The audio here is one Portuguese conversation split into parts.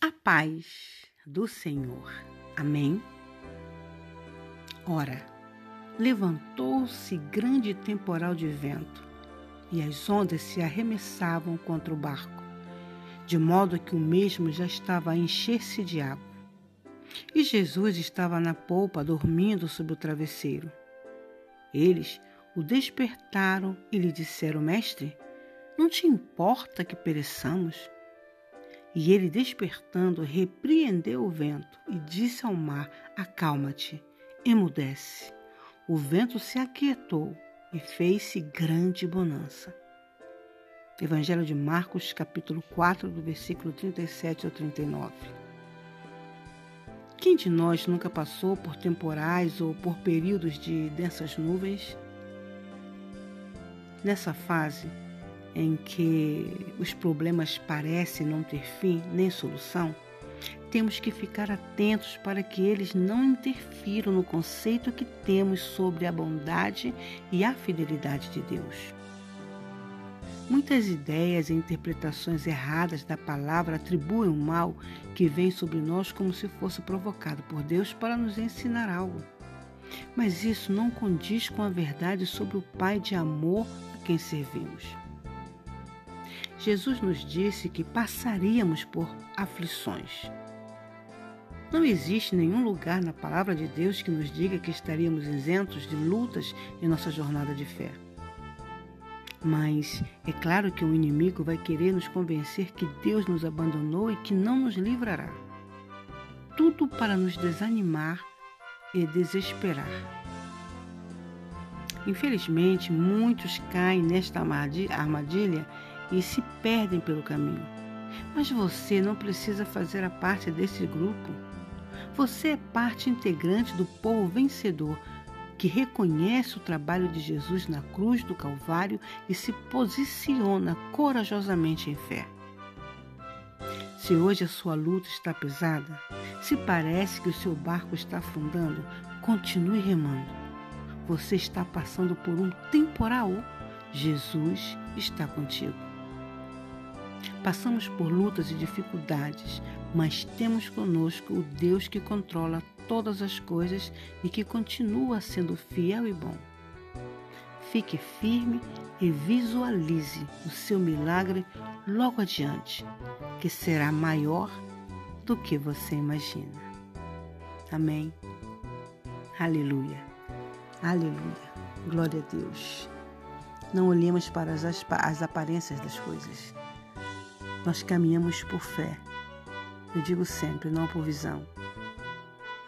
A paz do Senhor. Amém. Ora, levantou-se grande temporal de vento, e as ondas se arremessavam contra o barco, de modo que o mesmo já estava a encher-se de água. E Jesus estava na polpa, dormindo sobre o travesseiro. Eles o despertaram e lhe disseram: Mestre, não te importa que pereçamos? E ele, despertando, repreendeu o vento e disse ao mar: Acalma-te, emudece. O vento se aquietou e fez-se grande bonança. Evangelho de Marcos, capítulo 4, do versículo 37 ao 39. Quem de nós nunca passou por temporais ou por períodos de densas nuvens? Nessa fase, em que os problemas parecem não ter fim nem solução, temos que ficar atentos para que eles não interfiram no conceito que temos sobre a bondade e a fidelidade de Deus. Muitas ideias e interpretações erradas da palavra atribuem o mal que vem sobre nós como se fosse provocado por Deus para nos ensinar algo. Mas isso não condiz com a verdade sobre o Pai de amor a quem servimos. Jesus nos disse que passaríamos por aflições. Não existe nenhum lugar na palavra de Deus que nos diga que estaríamos isentos de lutas em nossa jornada de fé. Mas é claro que o inimigo vai querer nos convencer que Deus nos abandonou e que não nos livrará. Tudo para nos desanimar e desesperar. Infelizmente, muitos caem nesta armadilha e se perdem pelo caminho. Mas você não precisa fazer a parte desse grupo. Você é parte integrante do povo vencedor que reconhece o trabalho de Jesus na cruz do Calvário e se posiciona corajosamente em fé. Se hoje a sua luta está pesada, se parece que o seu barco está afundando, continue remando. Você está passando por um temporal. Jesus está contigo. Passamos por lutas e dificuldades, mas temos conosco o Deus que controla todas as coisas e que continua sendo fiel e bom. Fique firme e visualize o seu milagre logo adiante, que será maior do que você imagina. Amém. Aleluia. Aleluia. Glória a Deus. Não olhemos para as, as aparências das coisas nós caminhamos por fé. Eu digo sempre, não por visão.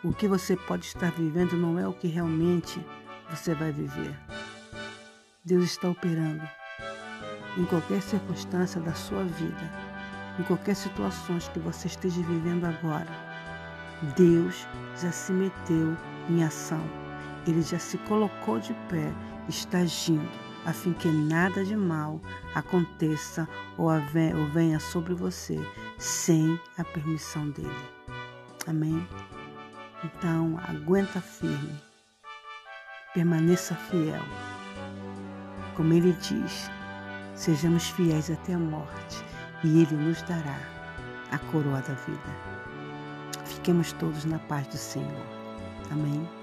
O que você pode estar vivendo não é o que realmente você vai viver. Deus está operando em qualquer circunstância da sua vida, em qualquer situação que você esteja vivendo agora. Deus já se meteu em ação. Ele já se colocou de pé, está agindo a fim que nada de mal aconteça ou venha sobre você sem a permissão dele. Amém? Então, aguenta firme, permaneça fiel. Como ele diz, sejamos fiéis até a morte e ele nos dará a coroa da vida. Fiquemos todos na paz do Senhor. Amém?